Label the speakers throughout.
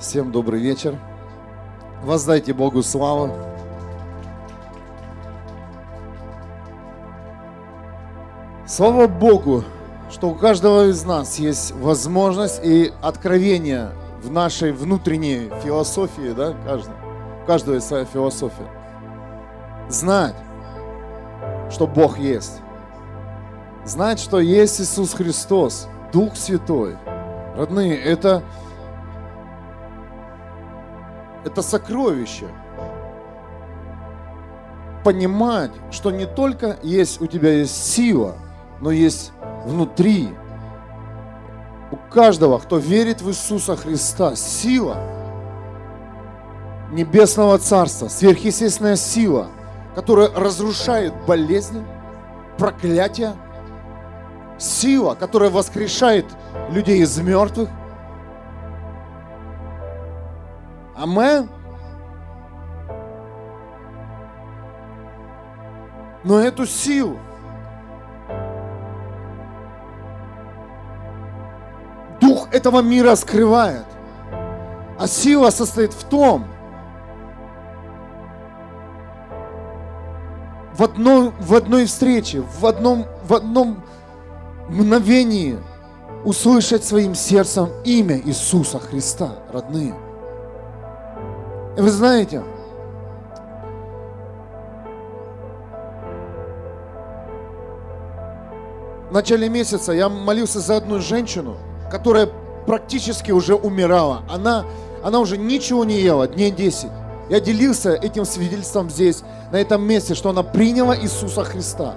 Speaker 1: Всем добрый вечер. Воздайте Богу славу. Слава Богу, что у каждого из нас есть возможность и откровение в нашей внутренней философии, да, каждого, у каждого есть своя философия. Знать, что Бог есть. Знать, что есть Иисус Христос, Дух Святой. Родные, это, это сокровище. Понимать, что не только есть у тебя есть сила, но есть внутри. У каждого, кто верит в Иисуса Христа, сила Небесного Царства, сверхъестественная сила, которая разрушает болезни, проклятия, сила, которая воскрешает людей из мертвых. Амен. Но эту силу дух этого мира скрывает. А сила состоит в том, в одной, в одной встрече, в одном, в одном мгновении услышать своим сердцем имя Иисуса Христа, родные. И вы знаете, в начале месяца я молился за одну женщину, которая практически уже умирала. Она, она уже ничего не ела, дней 10. Я делился этим свидетельством здесь, на этом месте, что она приняла Иисуса Христа.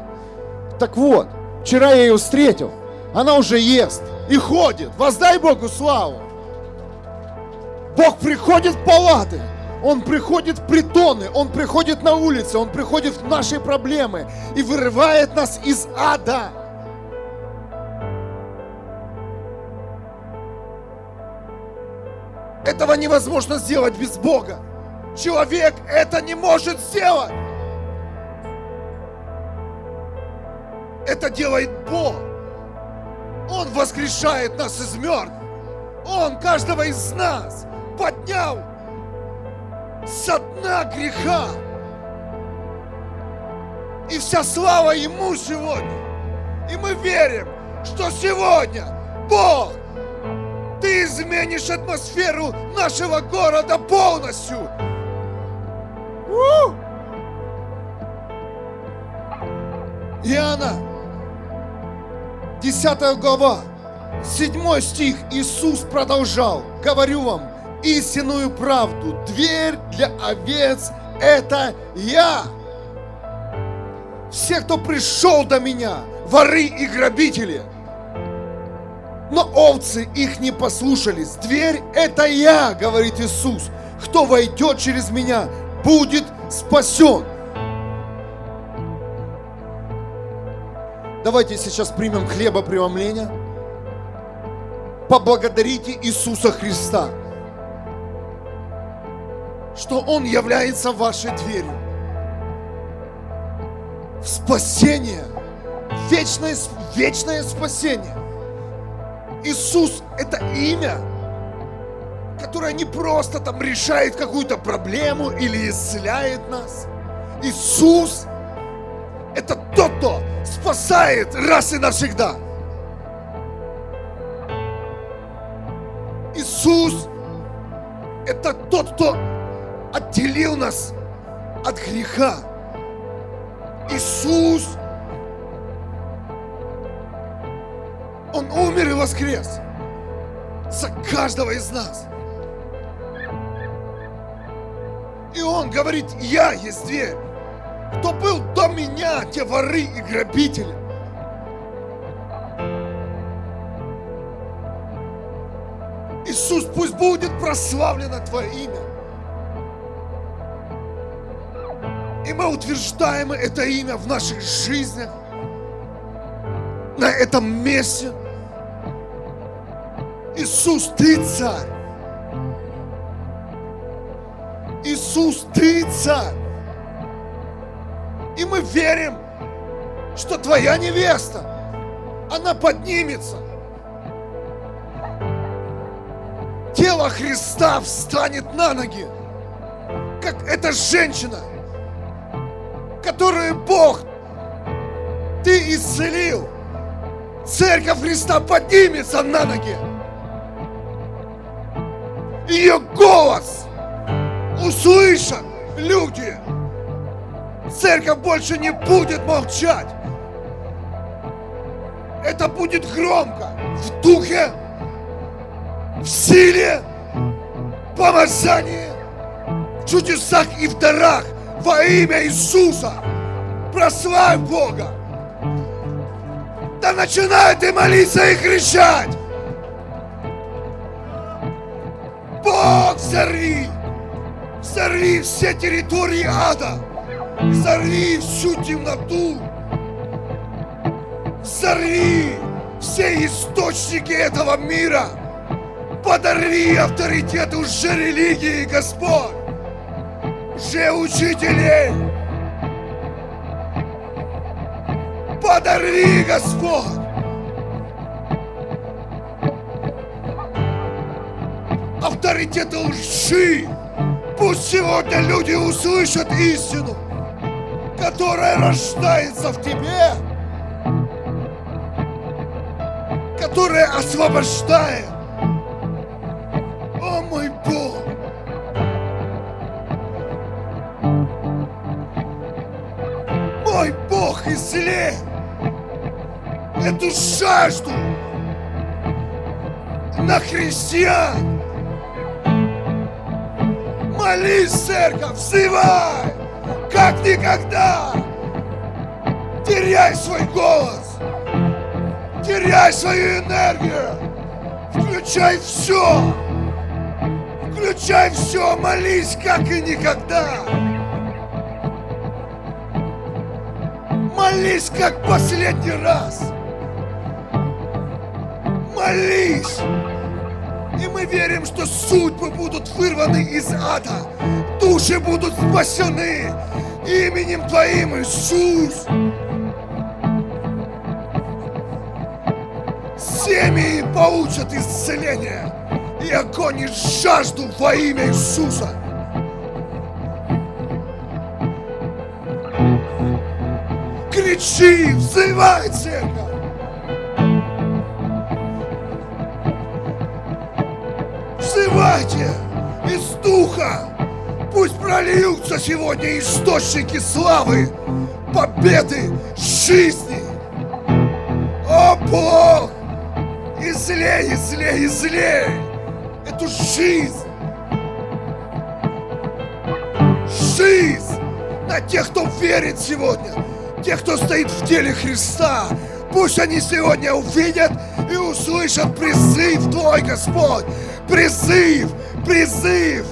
Speaker 1: Так вот, вчера я ее встретил, она уже ест и ходит. Воздай Богу славу. Бог приходит в палаты, Он приходит в притоны, Он приходит на улицы, Он приходит в наши проблемы и вырывает нас из ада. Этого невозможно сделать без Бога. Человек это не может сделать. Это делает Бог. Он воскрешает нас из мертвых. Он каждого из нас поднял со дна греха. И вся слава Ему сегодня. И мы верим, что сегодня Бог, Ты изменишь атмосферу нашего города полностью. У! Иоанна, 10 глава, 7 стих, Иисус продолжал, говорю вам истинную правду, дверь для овец – это я. Все, кто пришел до меня, воры и грабители, но овцы их не послушались. Дверь – это я, говорит Иисус. Кто войдет через меня, будет спасен. Давайте сейчас примем хлебопреломление. Поблагодарите Иисуса Христа, что Он является вашей дверью. Спасение, вечное, вечное спасение. Иисус – это имя, которое не просто там решает какую-то проблему или исцеляет нас. Иисус – это тот, кто спасает раз и навсегда. Иисус – это тот, кто отделил нас от греха. Иисус, Он умер и воскрес за каждого из нас. И Он говорит, я есть дверь. Кто был до меня, те воры и грабители. Иисус, пусть будет прославлено Твое имя. И мы утверждаем это имя в наших жизнях, на этом месте. Иисус, Ты царь. Иисус, Ты царь. И мы верим, что Твоя невеста, она поднимется. Те этого Христа встанет на ноги, как эта женщина, которую Бог, ты исцелил. Церковь Христа поднимется на ноги. Ее голос услышат люди. Церковь больше не будет молчать. Это будет громко, в духе, в силе, помазании, в чудесах и в дарах во имя Иисуса. Прославь Бога. Да начинай ты молиться и кричать. Бог, взорви! Взорви все территории ада! Взорви всю темноту! Взорви все источники этого мира! Подорви авторитет уже религии, Господь! Уже учителей! Подорви, Господь! Авторитеты лжи! Пусть сегодня люди услышат истину, которая рождается в тебе, которая освобождает. О мой Бог! Бог исцели! Эту жажду! На христиан. Молись, церковь, взывай, как никогда. Теряй свой голос, теряй свою энергию, включай все, включай все, молись, как и никогда. Молись, как последний раз. Молись. И мы верим, что судьбы будут вырваны из ада. Души будут спасены именем Твоим, Иисус. Семьи получат исцеление и огонь и жажду во имя Иисуса. Кричи, взывай, церковь! Взывайте из духа! Пусть прольются сегодня источники славы, победы, жизни! О Бог! Излей, излей, излей эту жизнь! Жизнь на тех, кто верит сегодня, тех, кто стоит в теле Христа. Пусть они сегодня увидят и услышат призыв Твой, Господь. Призыв, призыв.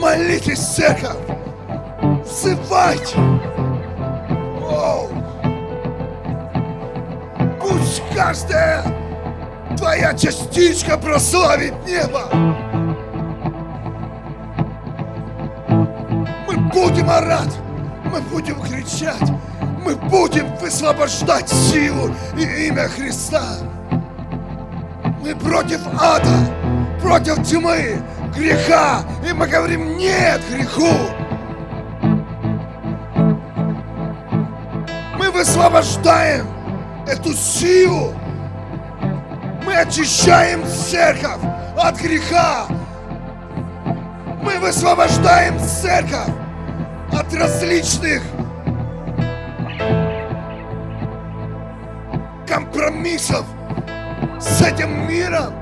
Speaker 1: Молитесь, церковь. Взывайте. Пусть каждая твоя частичка прославит небо. Будем орать, мы будем кричать, мы будем высвобождать силу и имя Христа. Мы против ада, против тьмы, греха, и мы говорим нет греху. Мы высвобождаем эту силу. Мы очищаем церковь от греха. Мы высвобождаем церковь от различных компромиссов с этим миром.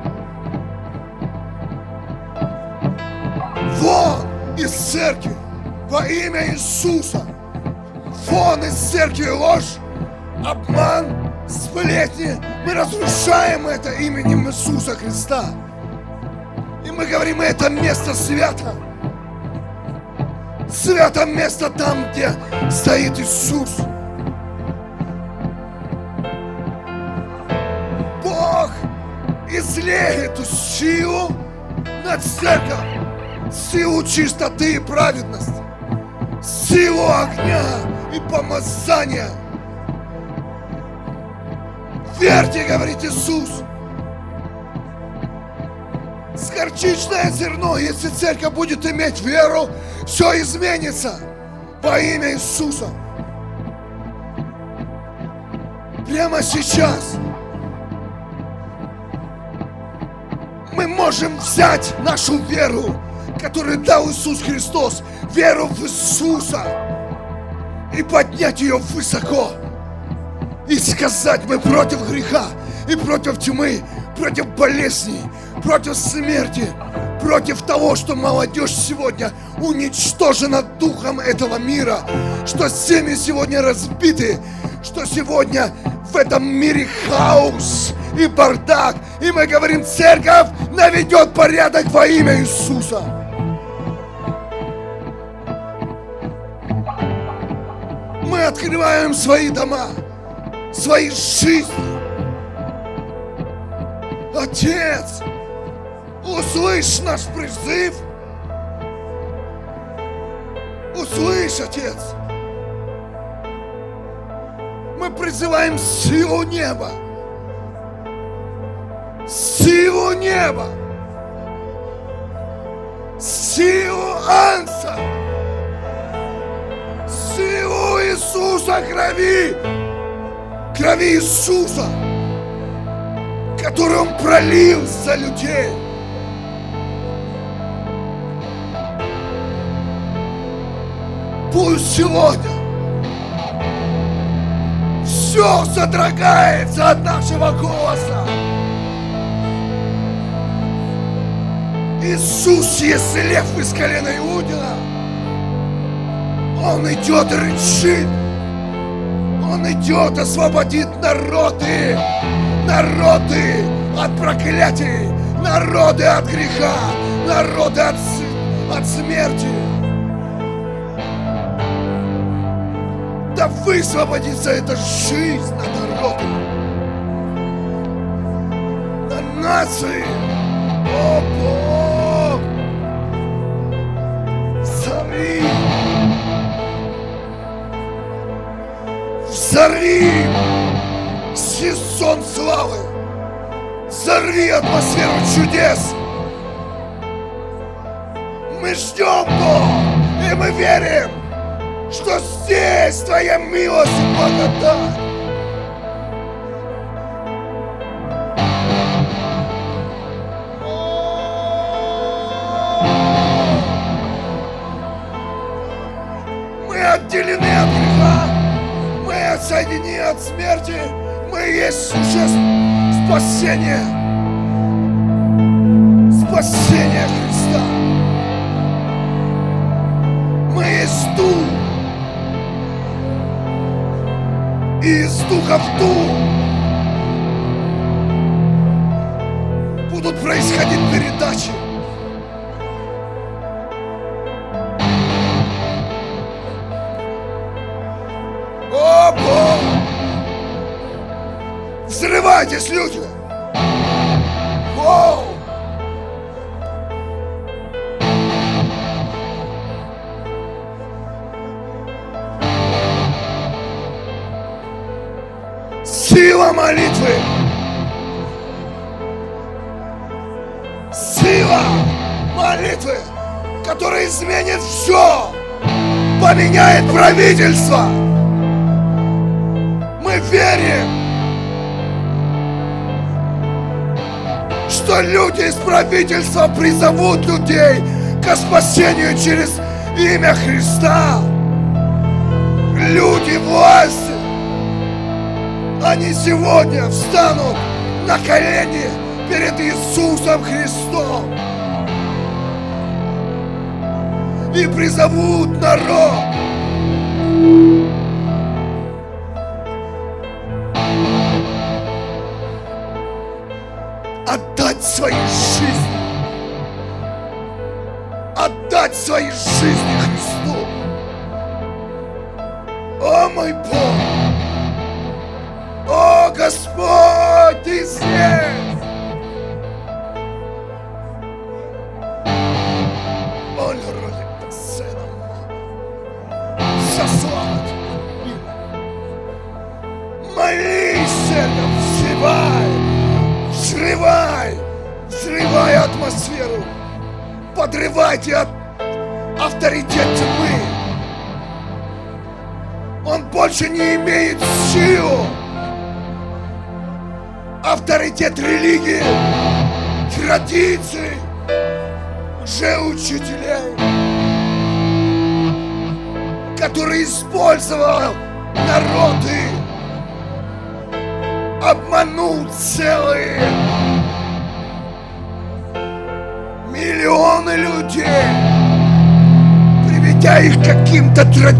Speaker 1: Вон из церкви во имя Иисуса. Вон из церкви ложь, обман, сплетни. Мы разрушаем это именем Иисуса Христа. И мы говорим, это место свято. Свято место там, где стоит Иисус. Бог излей эту силу на церковь, силу чистоты и праведности, силу огня и помазания.
Speaker 2: Верьте, говорит Иисус. С горчичное зерно, если церковь будет иметь веру, все изменится во имя Иисуса. Прямо сейчас мы можем взять нашу веру, которую дал Иисус Христос, веру в Иисуса, и поднять ее высоко. И сказать, мы против греха, и против тьмы, против болезней, против смерти, против того, что молодежь сегодня уничтожена духом этого мира, что семьи сегодня разбиты, что сегодня в этом мире хаос и бардак. И мы говорим, церковь наведет порядок во имя Иисуса. Мы открываем свои дома, свои жизни. Отец, услышь наш призыв. Услышь, Отец. Мы призываем силу неба. Силу неба. Силу Анса. Силу Иисуса крови. Крови Иисуса, которую Он пролил за людей. Пусть сегодня все содрогается от нашего голоса. Иисус есть лев из колена Иудина. Он идет и рычит. Он идет освободит народы. Народы от проклятий. Народы от греха. Народы от, от смерти. Да высвободится эта жизнь на народы, на нации. О, Бог! Взори! Взори! Сезон славы! Взорви атмосферу чудес! Мы ждем, Бог, и мы верим, что здесь Твоя милость и благодать. Мы отделены от греха, мы отсоединены от смерти, есть существ спасения, спасения Христа. Мы есть Дух, и из духа в дух поменяет правительство. Мы верим, что люди из правительства призовут людей к спасению через имя Христа. Люди власти они сегодня встанут на колени перед Иисусом Христом и призовут народ. Отдать свои жизни.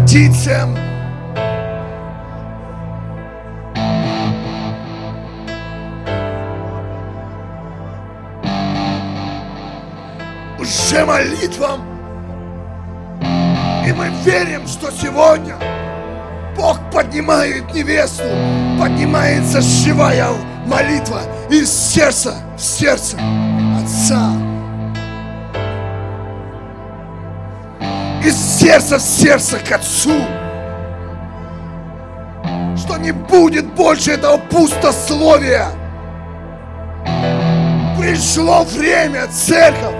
Speaker 2: Традициям. Уже молитвам. И мы верим, что сегодня Бог поднимает невесту, поднимается живая молитва из сердца в сердце Отца. Из сердца в сердце к Отцу. Что не будет больше этого пустословия. Пришло время, церковь.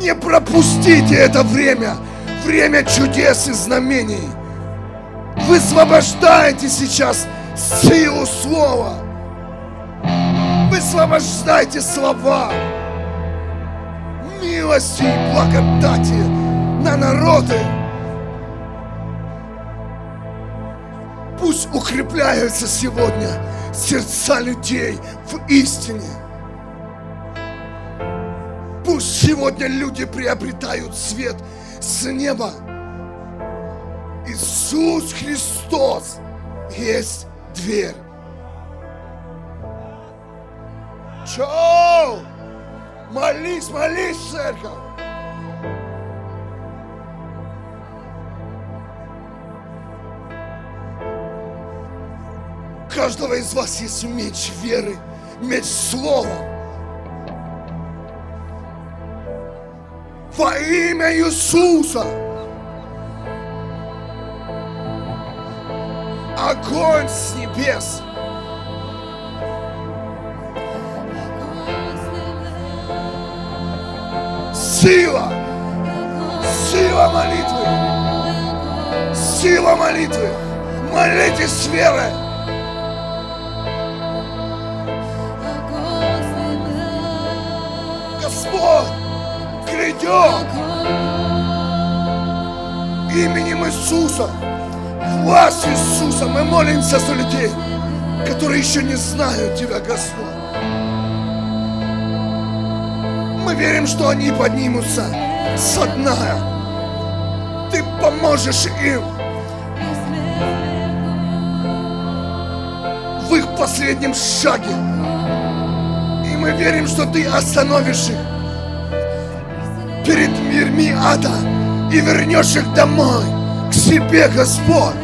Speaker 2: Не пропустите это время. Время чудес и знамений. Высвобождайте сейчас силу слова. Высвобождайте слова милости и благодати на народы. Пусть укрепляются сегодня сердца людей в истине. Пусть сегодня люди приобретают свет с неба. Иисус Христос есть дверь. Чо? Молись, молись, церковь. Каждого из вас есть меч веры, меч слова. Во имя Иисуса. Огонь с небес. Сила. Сила молитвы. Сила молитвы. Молитесь с верой. Грядет именем Иисуса, власть Иисуса. Мы молимся за людей, которые еще не знают Тебя, Господь. Мы верим, что они поднимутся со дна. Ты поможешь им в их последнем шаге. И мы верим, что Ты остановишь их перед мирми ада и вернешь их домой, к себе, Господь.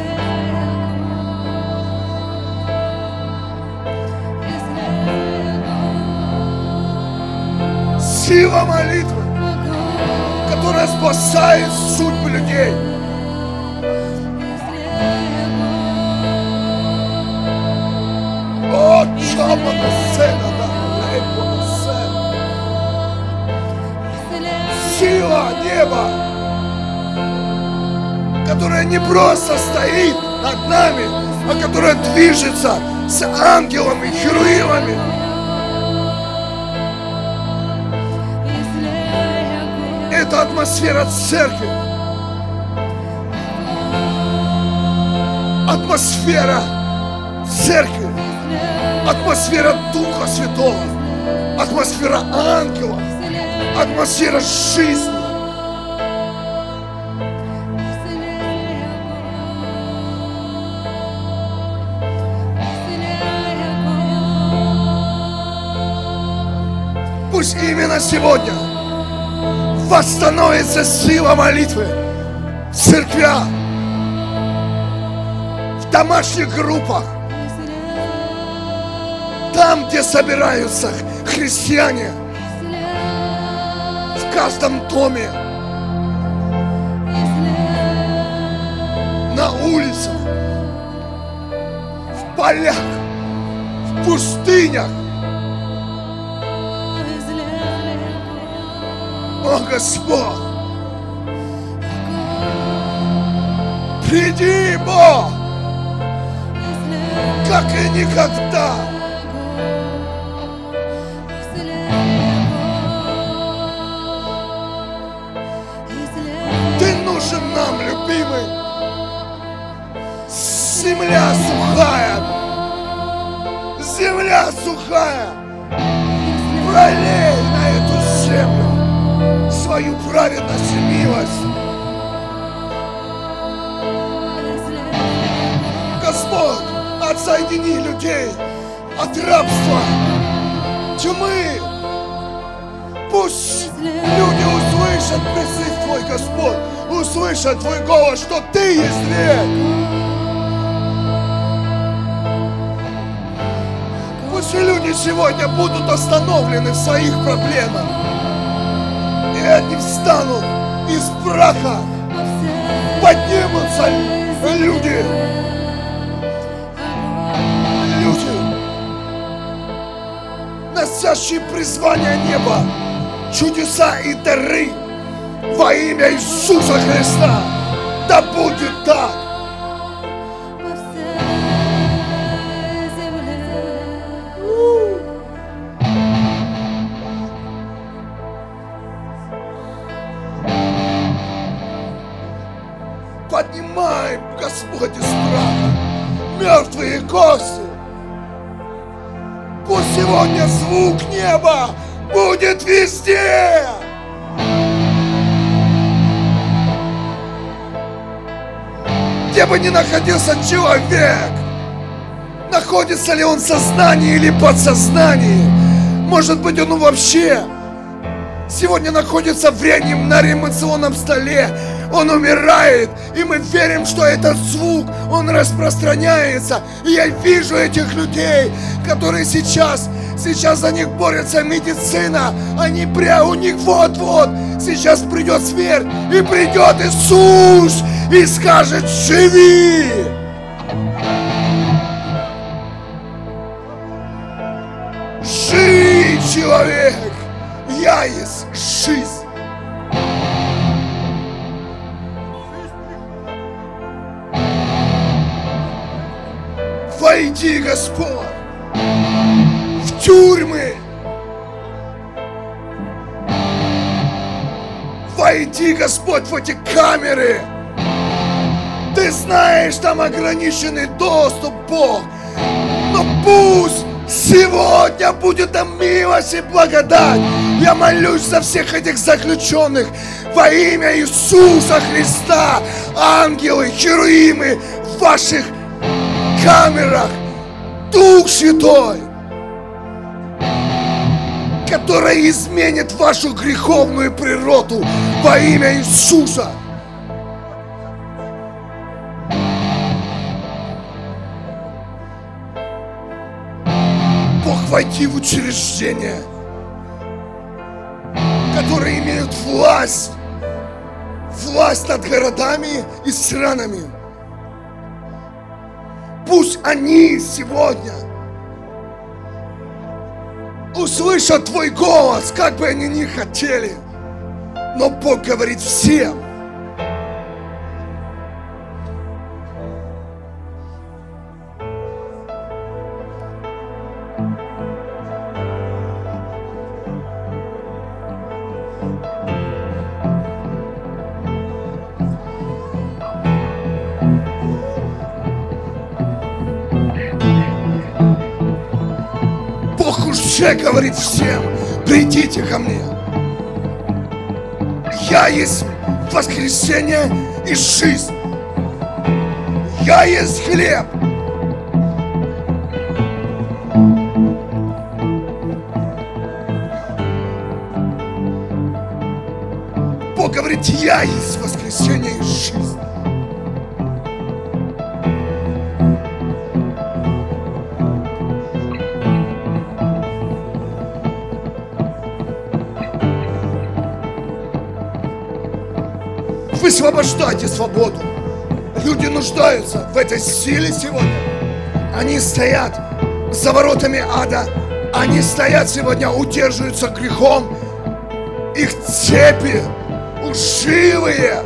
Speaker 2: Сила молитвы, которая спасает судьбы людей. О, чапа сцена, сила неба, которая не просто стоит над нами, а которая движется с ангелами, херуимами. Это атмосфера церкви. Атмосфера церкви. Атмосфера Духа Святого. Атмосфера ангелов атмосфера жизни. Пусть именно сегодня восстановится сила молитвы в церквях, в домашних группах, там, где собираются христиане – в каждом доме, на улицах, в полях, в пустынях. О, Господь! Приди, Бог! Как и никогда! Земля сухая! Земля сухая! Пролей на эту землю свою праведность и милость! Господь, отсоедини людей от рабства, тьмы. Пусть люди услышат призыв Твой, Господь, услышат Твой голос, что Ты есть век. Пусть люди сегодня будут остановлены в своих проблемах. И они встанут из праха, поднимутся люди, люди, носящие призвание неба, чудеса и дары во имя Иисуса Христа. Да будет так. Звук неба будет везде. Где бы ни находился человек, находится ли он в сознании или подсознании, может быть он вообще сегодня находится в реанимационном на реанимационном столе, он умирает, и мы верим, что этот звук, он распространяется. И я вижу этих людей, которые сейчас, сейчас за них борется медицина. Они прям, у них вот-вот, сейчас придет смерть, и придет Иисус, и скажет, живи! Живи, человек! Я есть жизнь! Войди, Господь, тюрьмы. Войди, Господь, в эти камеры. Ты знаешь, там ограниченный доступ, Бог. Но пусть сегодня будет там милость и благодать. Я молюсь за всех этих заключенных во имя Иисуса Христа. Ангелы, херуимы в ваших камерах Дух Святой, который изменит вашу греховную природу во имя Иисуса. Бог войти в учреждения, которые имеют власть, власть над городами и странами. Пусть они сегодня услышат Твой голос, как бы они ни хотели. Но Бог говорит всем. Уже говорит всем, придите ко мне. Я есть воскресение и жизнь. Я есть хлеб. Бог говорит, я есть воскресение и жизнь. Высвобождайте свободу. Люди нуждаются в этой силе сегодня. Они стоят за воротами ада. Они стоят сегодня, удерживаются грехом. их цепи лживые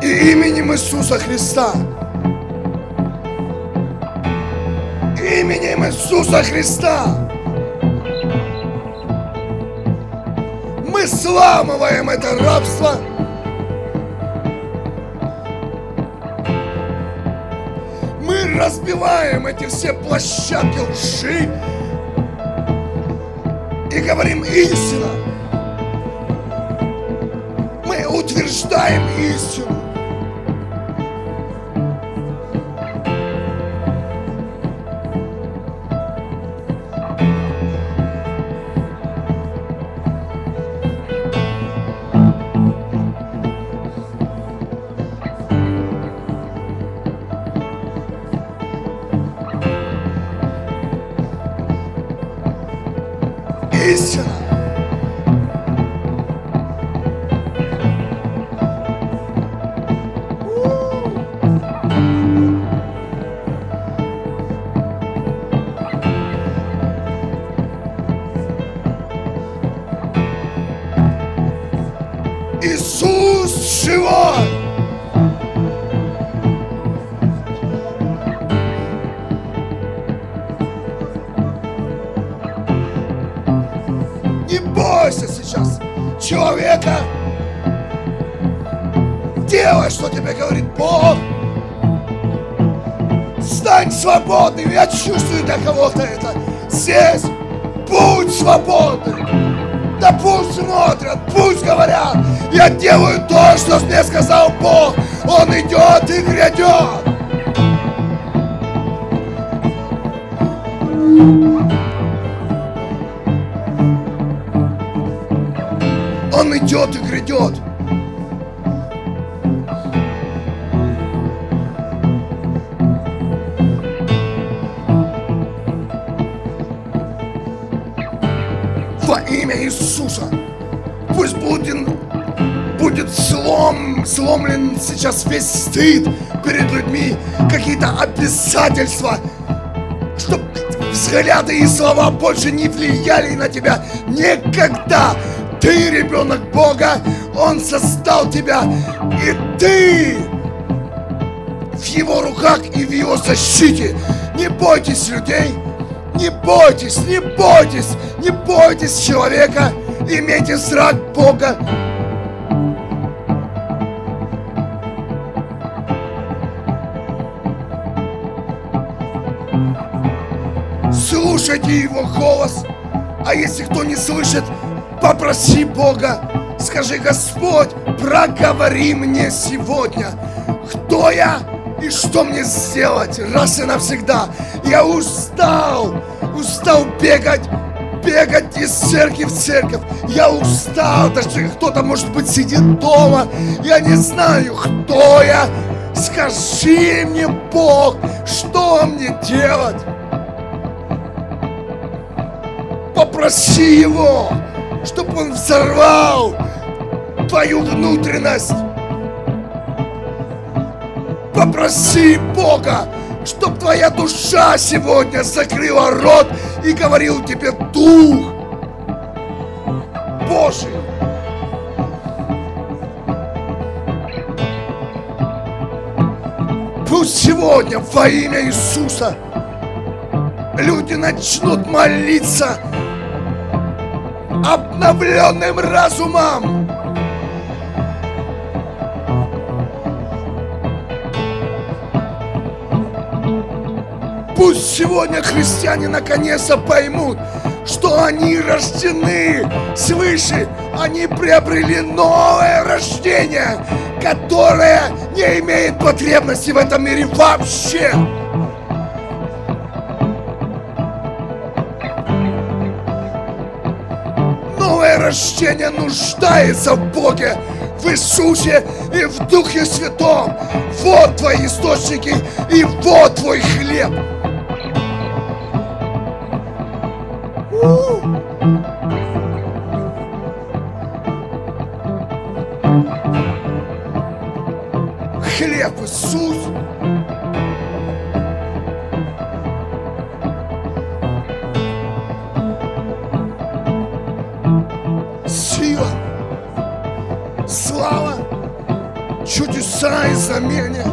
Speaker 2: и именем Иисуса Христа. Именем Иисуса Христа. Мы сламываем это рабство. Разбиваем эти все площадки лжи и говорим истину. Мы утверждаем истину. Бойся сейчас человека. Делай, что тебе говорит Бог. Стань свободным. Я чувствую для кого-то это. Здесь будь свободным. Да пусть смотрят, пусть говорят. Я делаю то, что мне сказал Бог. Он идет и грядет. Идет и грядет. Во имя Иисуса. Пусть будет, будет слом, сломлен сейчас весь стыд перед людьми, какие-то обязательства, чтобы взгляды и слова больше не влияли на тебя никогда. Ты ребенок Бога, Он создал тебя, и ты в Его руках и в Его защите. Не бойтесь людей, не бойтесь, не бойтесь, не бойтесь человека, имейте страх Бога. Слушайте Его голос, а если кто не слышит, попроси Бога. Скажи, Господь, проговори мне сегодня, кто я и что мне сделать раз и навсегда. Я устал, устал бегать, бегать из церкви в церковь. Я устал, даже кто-то, может быть, сидит дома. Я не знаю, кто я. Скажи мне, Бог, что мне делать? Попроси Его, чтобы Он взорвал твою внутренность. Попроси Бога, чтоб твоя душа сегодня закрыла рот и говорил тебе Дух Божий. Пусть сегодня во имя Иисуса люди начнут молиться обновленным разумом. Пусть сегодня христиане наконец-то поймут, что они рождены свыше, они приобрели новое рождение, которое не имеет потребности в этом мире вообще. Новое рождение нуждается в Боге, в Иисусе и в Духе Святом. Вот твои источники и вот твой хлеб. Хлеб чудеса и.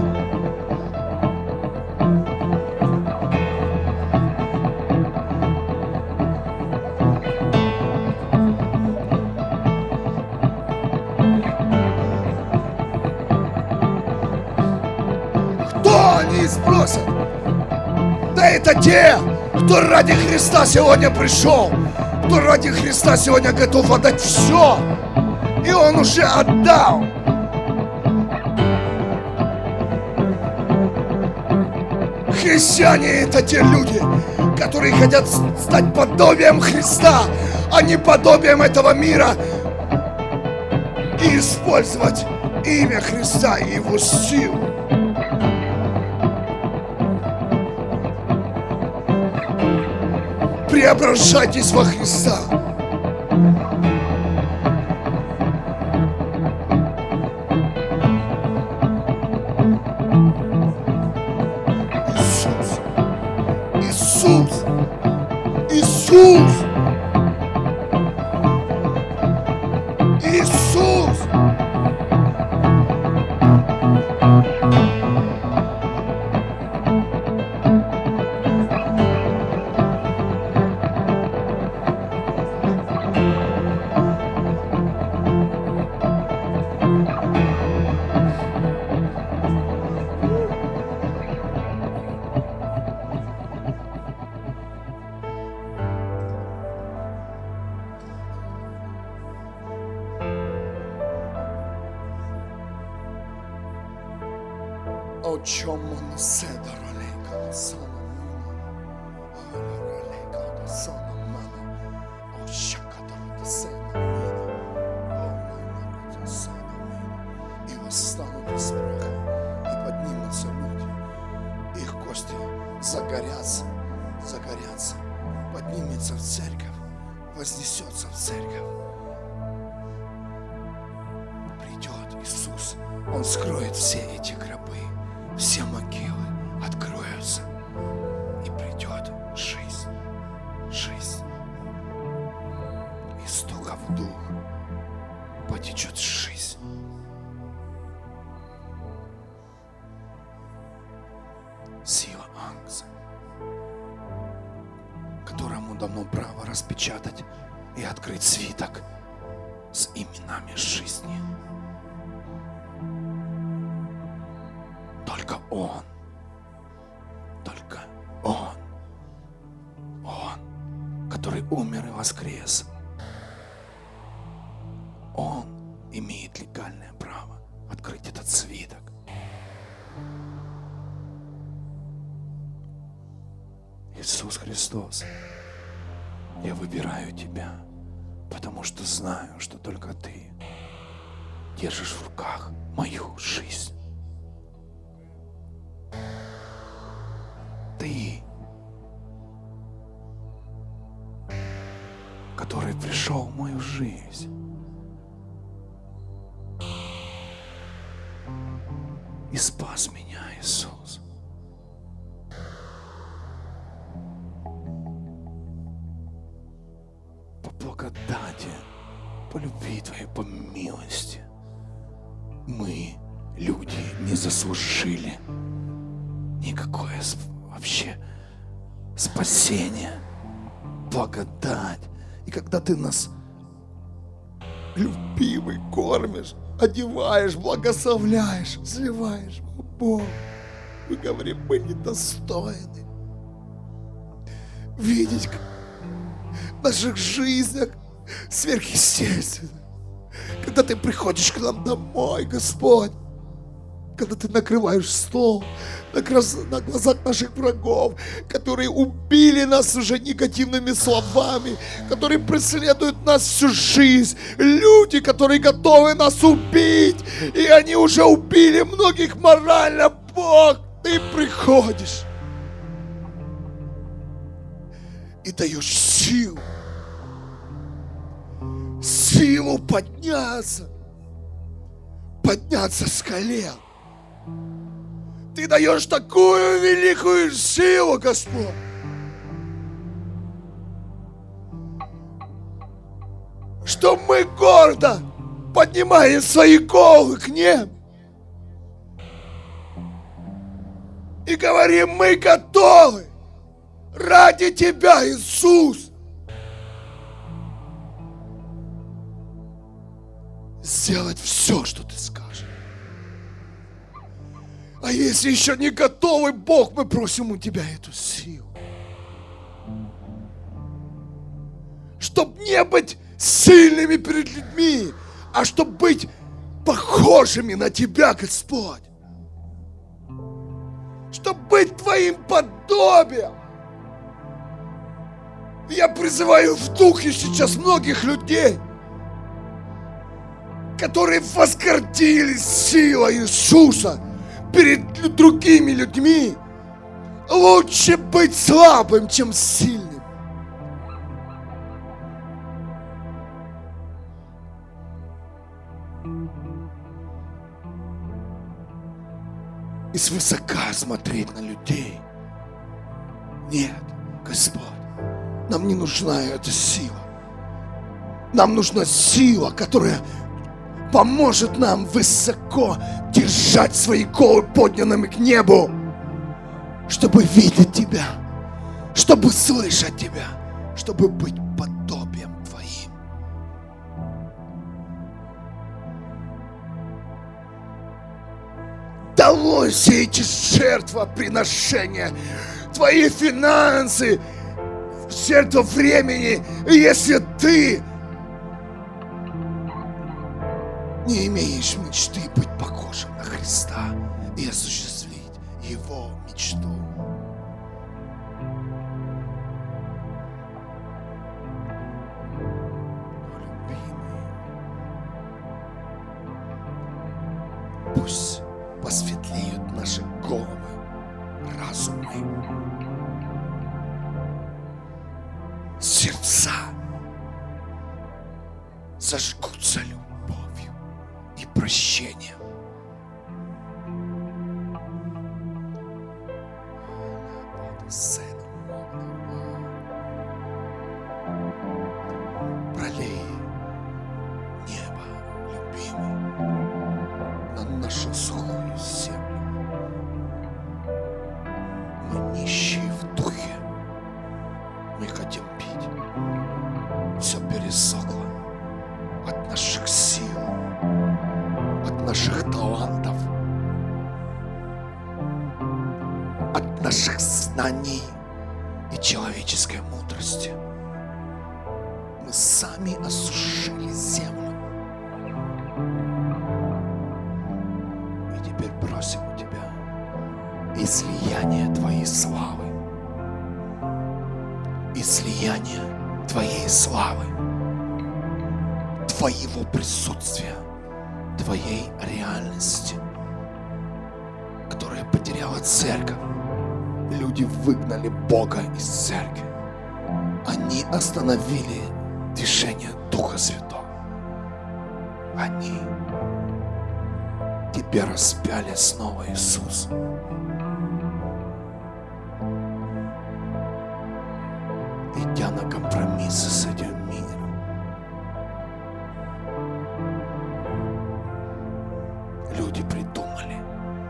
Speaker 2: Кто они спросят? Да это те, кто ради Христа сегодня пришел, кто ради Христа сегодня готов отдать все. И он уже отдал. Христиане это те люди, которые хотят стать подобием Христа, а не подобием этого мира. И использовать имя Христа и его силу. Преображайтесь во Христа. О чем он седора и спас меня, Иисус. По благодати, по любви Твоей, по милости. Мы, люди, не заслужили никакое вообще спасение, благодать. И когда ты нас, любимый, кормишь, одеваешь, благословляешь, сливаешь, о, Бог, мы говорим, мы недостойны видеть в наших жизнях сверхъестественно. Когда ты приходишь к нам домой, Господь, когда ты накрываешь стол на, крас- на глазах наших врагов, которые убили нас уже негативными словами, которые преследуют нас всю жизнь, люди, которые готовы нас убить, и они уже убили многих морально, Бог, ты приходишь и даешь силу, силу подняться, подняться с колен. Ты даешь такую великую силу, Господь. Что мы гордо поднимаем свои головы к небу. И говорим, мы готовы ради Тебя, Иисус. Сделать все, что Ты скажешь. А если еще не готовы, Бог, мы просим у Тебя эту силу. Чтоб не быть сильными перед людьми, а чтобы быть похожими на Тебя, Господь. Чтобы быть Твоим подобием. Я призываю в духе сейчас многих людей, которые возгордились силой Иисуса перед другими людьми. Лучше быть слабым, чем сильным. и свысока смотреть на людей. Нет, Господь, нам не нужна эта сила. Нам нужна сила, которая поможет нам высоко держать свои головы поднятыми к небу, чтобы видеть Тебя, чтобы слышать Тебя, чтобы быть долой все эти жертвоприношения, твои финансы, жертва времени, если ты не имеешь мечты быть похожим на Христа и осуществить Его мечту. Пусть посветлеют наши головы, разумы, сердца зажгутся любовью и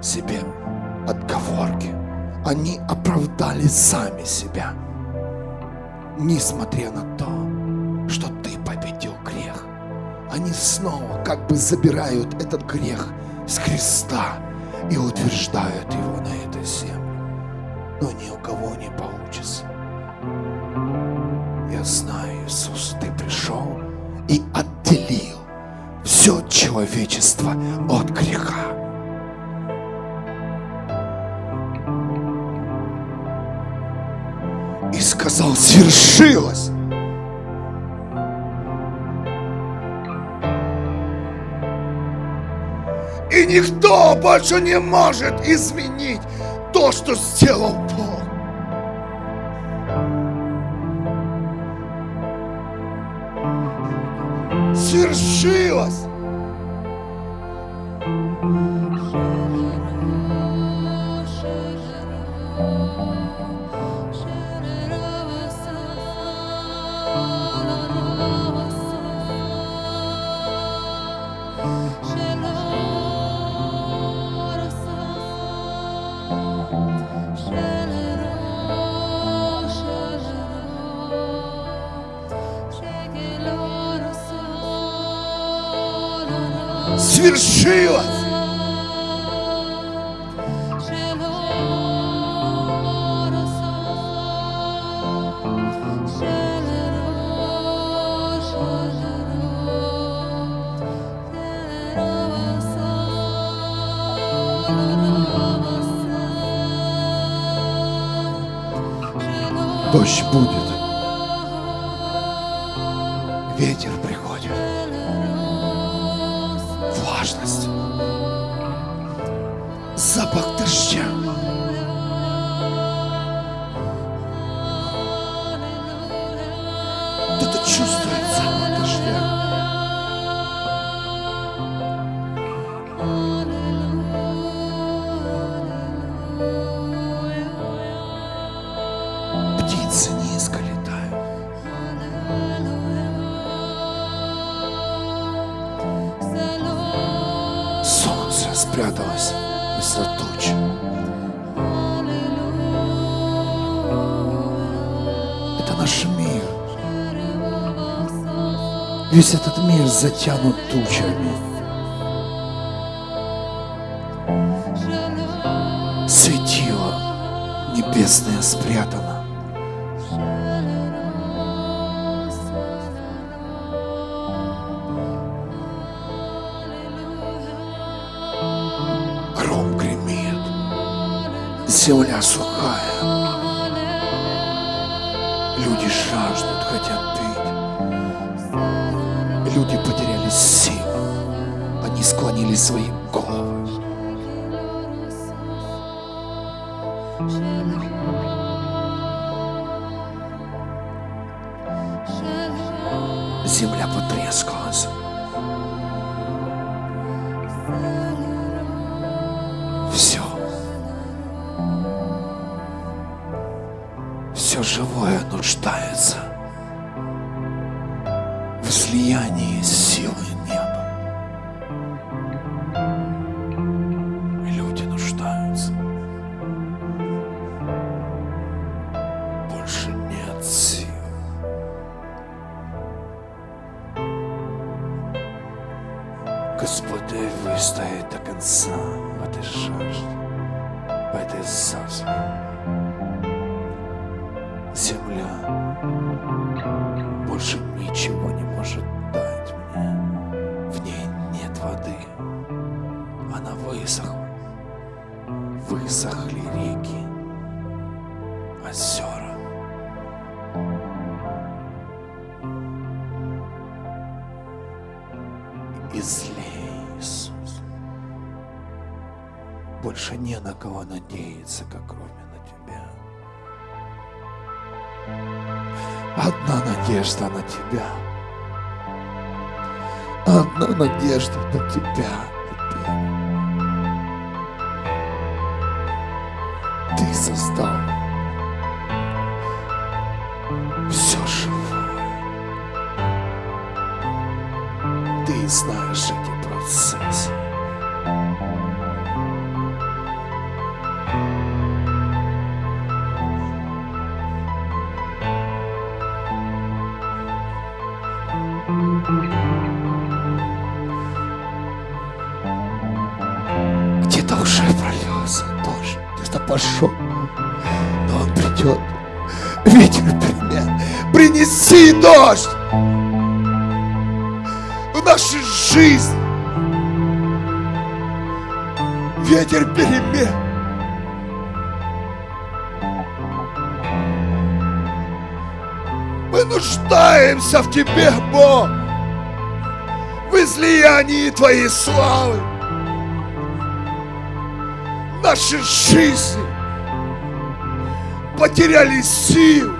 Speaker 2: себе отговорки. Они оправдали сами себя несмотря на то, что ты победил грех. Они снова как бы забирают этот грех с креста и утверждают его на этой земле. Но ни у кого не получится. Я знаю, Иисус, ты пришел и отделил все человечество от греха. Сказал, свершилось. И никто больше не может изменить то, что сделал Бог. Свершилось. Дождь будет. Ветер Весь этот мир затянут тучами. Светило небесное спрятано. Гром гремит. Земля сухая. Все живое нуждается в слиянии с Ветер перемен, принеси дождь в нашу жизнь. Ветер перемен. Мы нуждаемся в Тебе, Бог, в излиянии Твоей славы. Наши жизни потеряли силу.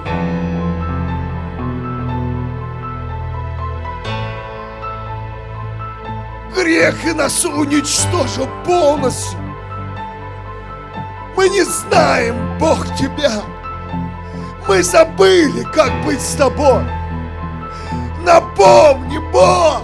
Speaker 2: Грех и нас уничтожил полностью. Мы не знаем, Бог, Тебя. Мы забыли, как быть с Тобой. Напомни, Бог.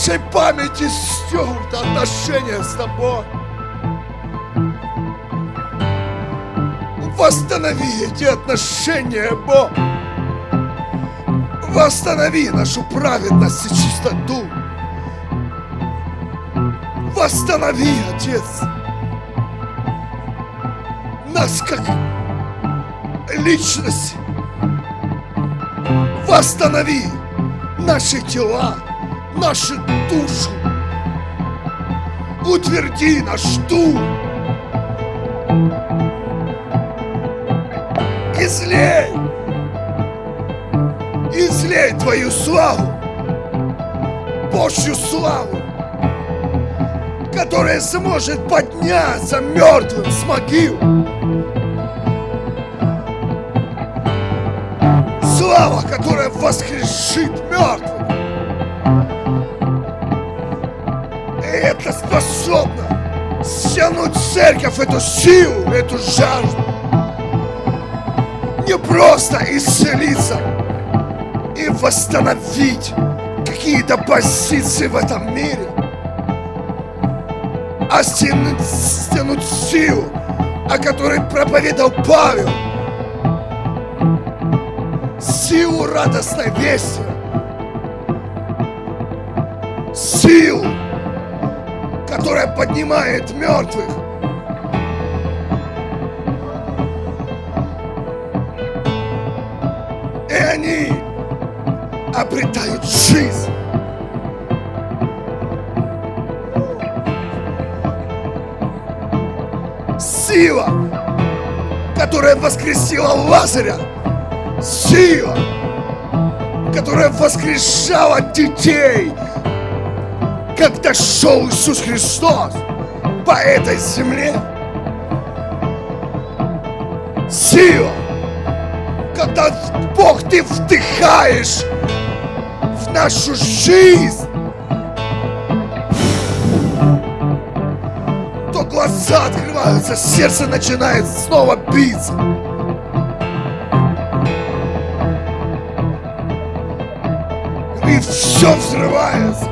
Speaker 2: всей памяти стерто отношения с тобой. Восстанови эти отношения, Бог. Восстанови нашу праведность и чистоту. Восстанови, Отец, нас как личность. Восстанови наши тела нашу душу. Утверди наш дух. Излей, излей Твою славу, Божью славу, которая сможет подняться мертвым с могил. Слава, которая воскрешит мертвых. Это способно стянуть церковь, эту силу, эту жажду. Не просто исцелиться и восстановить какие-то позиции в этом мире, а стянуть, стянуть силу, о которой проповедовал Павел. Силу радостной вести. Которая поднимает мертвых. И они обретают жизнь. Сила, которая воскресила Лазаря. Сила, которая воскрешала детей, когда шел Иисус Христос по этой земле. Сила, когда Бог ты вдыхаешь в нашу жизнь, то глаза открываются, сердце начинает снова биться. И все взрывается.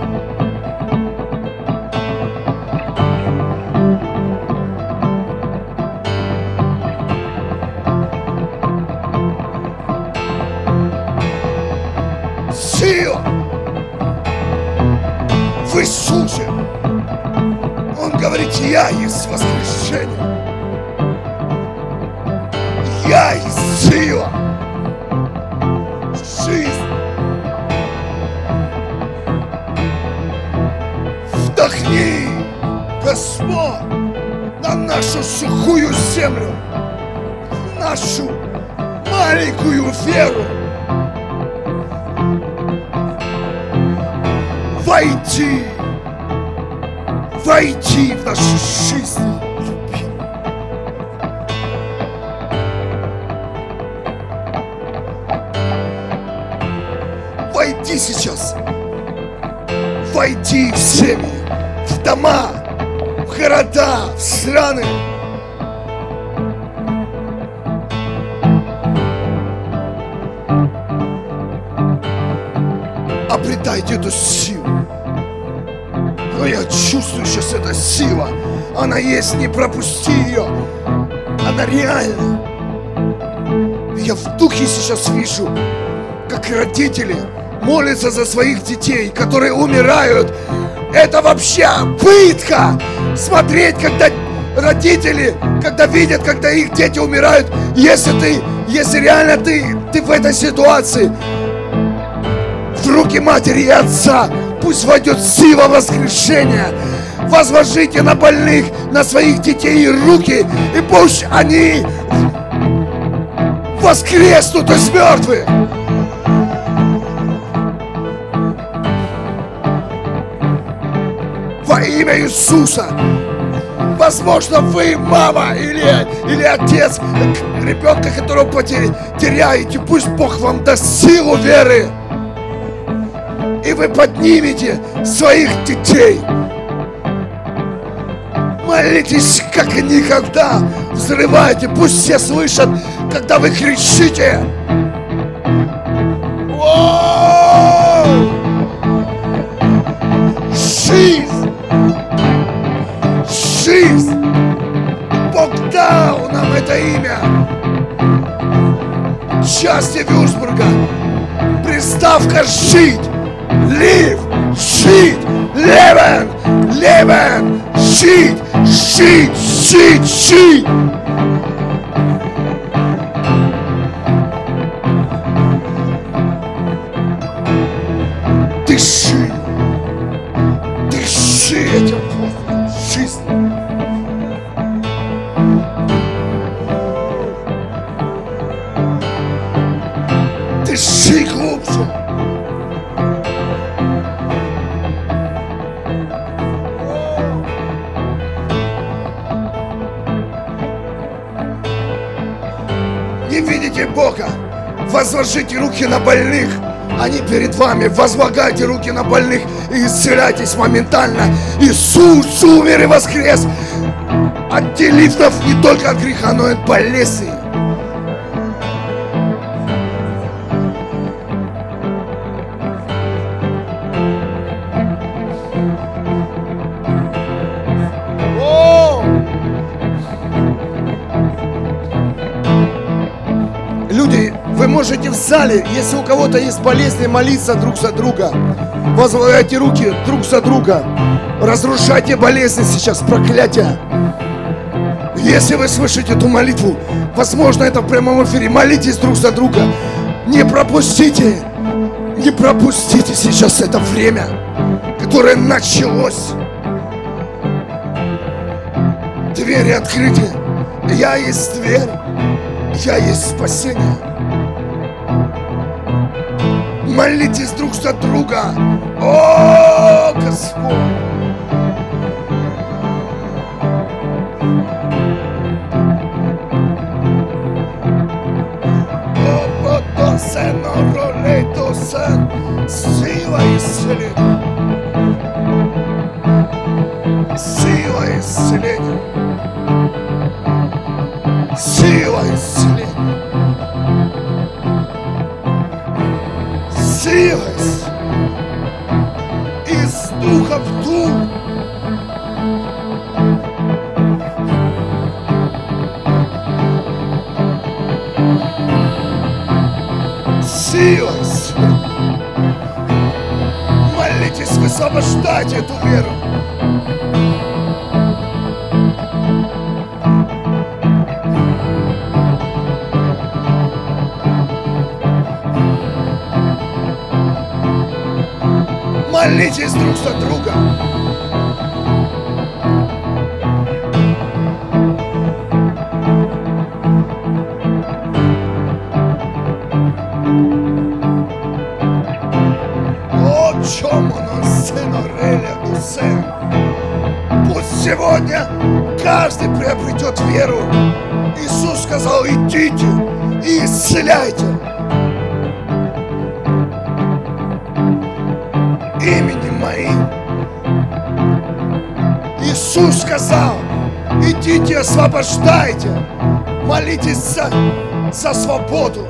Speaker 2: Говорит, я есть воскрешение. Я есть сила. Вдохни, Господь, на нашу сухую землю, нашу маленькую веру. Войди, войди в нашу жизнь, любимый. Войди сейчас, войди в семьи, в дома, в города, в страны. Обретайте эту силу. Но я чувствую сейчас эта сила. Она есть, не пропусти ее. Она реальна. Я в духе сейчас вижу, как родители молятся за своих детей, которые умирают. Это вообще пытка! Смотреть, когда родители, когда видят, когда их дети умирают, если ты, если реально ты, ты в этой ситуации, в руки матери и отца, пусть войдет сила воскрешения. Возложите на больных, на своих детей руки, и пусть они воскреснут из мертвых. Во имя Иисуса. Возможно, вы мама или, или отец ребенка, которого потеряете. Пусть Бог вам даст силу веры. И вы поднимете своих детей. Молитесь, как никогда. Взрывайте, пусть все слышат, когда вы кричите. Имя. части Вюрсбурга. Приставка «жить», «live», «жить», «leben», «leben», «жить», «жить», «жить», «жить». Вами. Возлагайте руки на больных и исцеляйтесь моментально. Иисус умер и воскрес. Отделив нас не только от греха, но и от болезни. Зале, если у кого-то есть болезни, молиться друг за друга. Возлагайте руки друг за друга. Разрушайте болезни сейчас, проклятия. Если вы слышите эту молитву, возможно, это в прямом эфире, молитесь друг за друга. Не пропустите, не пропустите сейчас это время, которое началось. Двери открыты. Я есть дверь. Я есть спасение. Молитесь друг за друга. О, Господь! Сила исцеления. Молитесь друг освобождайте. Молитесь за, за свободу.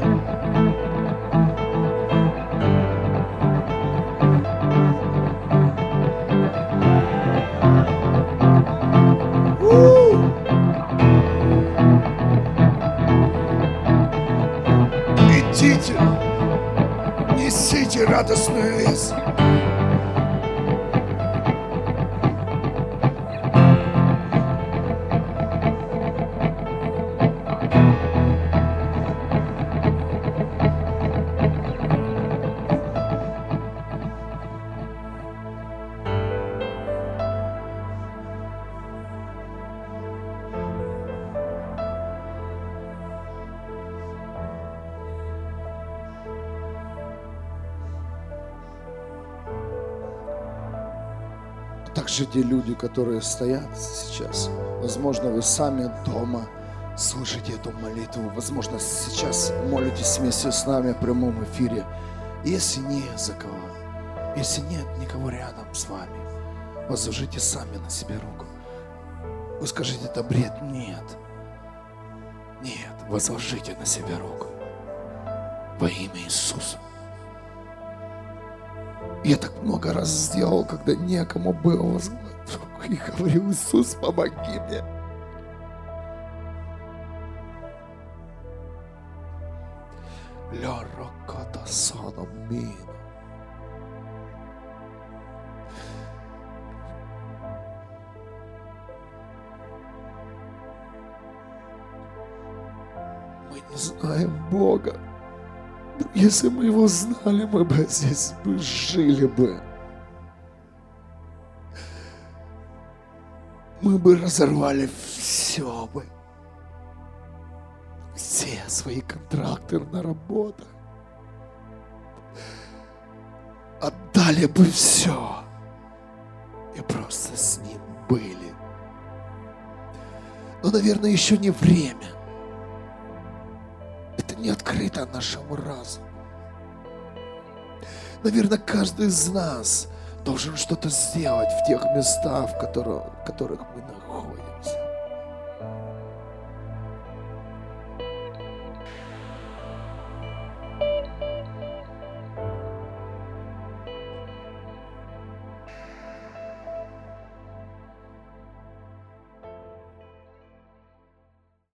Speaker 2: Те люди, которые стоят сейчас, возможно, вы сами дома слышите эту молитву, возможно, сейчас молитесь вместе с нами в прямом эфире. Если не за кого, если нет никого рядом с вами, возложите сами на себе руку. Вы скажете, это бред. Нет. Нет, возложите на себя руку. Во имя Иисуса. Я так много раз сделал, когда некому было руку. И говорил, Иисус, помоги мне. Ляраката санамина. Мы не знаем Бога. Если мы Его знали, мы бы здесь бы жили бы. Мы бы разорвали все бы. Все свои контракты на работу. Отдали бы все. И просто с Ним были. Но, наверное, еще не время не открыто нашему разуму. Наверное, каждый из нас должен что-то сделать в тех местах, в которых, в которых мы находимся.